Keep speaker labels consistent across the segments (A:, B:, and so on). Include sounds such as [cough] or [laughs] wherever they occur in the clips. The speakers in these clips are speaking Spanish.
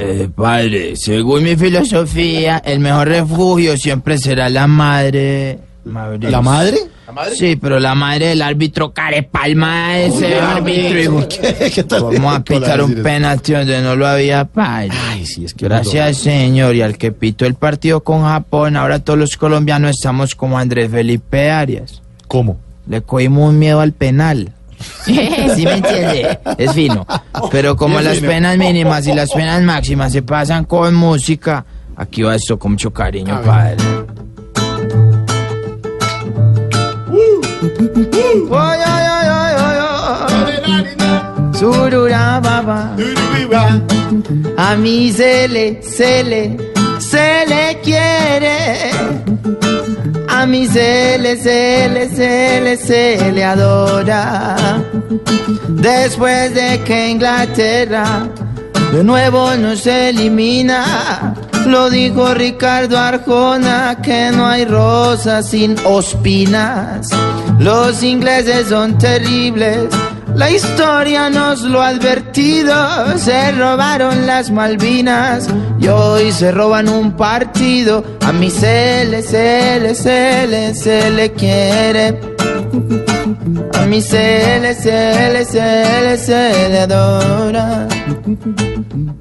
A: Eh, padre, según mi filosofía, el mejor refugio siempre será la madre. Mauricio.
B: ¿La madre?
A: Sí, pero la madre del árbitro Carepalma ese árbitro. hijo.
B: ¿Qué, qué tal? [laughs]
A: Vamos a
B: ¿Cómo le va
A: pitar un penalti donde no lo había, padre.
B: Ay, sí, es que...
A: Gracias, señor. Y al que pitó el partido con Japón, ahora todos los colombianos estamos como Andrés Felipe Arias.
B: ¿Cómo?
A: Le cogimos un miedo al penal. ¿Sí me entiende? Es fino. Pero como las penas mínimas y las penas máximas se pasan con música, aquí va esto con mucho cariño, padre. Oy. Surura, baba. A mí se le, se le, se le quiere. Mí se le, se le, se le, le adora. Después de que Inglaterra de nuevo nos elimina. Lo dijo Ricardo Arjona que no hay rosas sin ospinas. Los ingleses son terribles. La historia nos lo ha advertido. Se robaron las Malvinas y hoy se roban un partido. A mí se le, se le, se le, quiere. A mí se le, se le, se le, adora.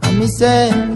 A: A mí se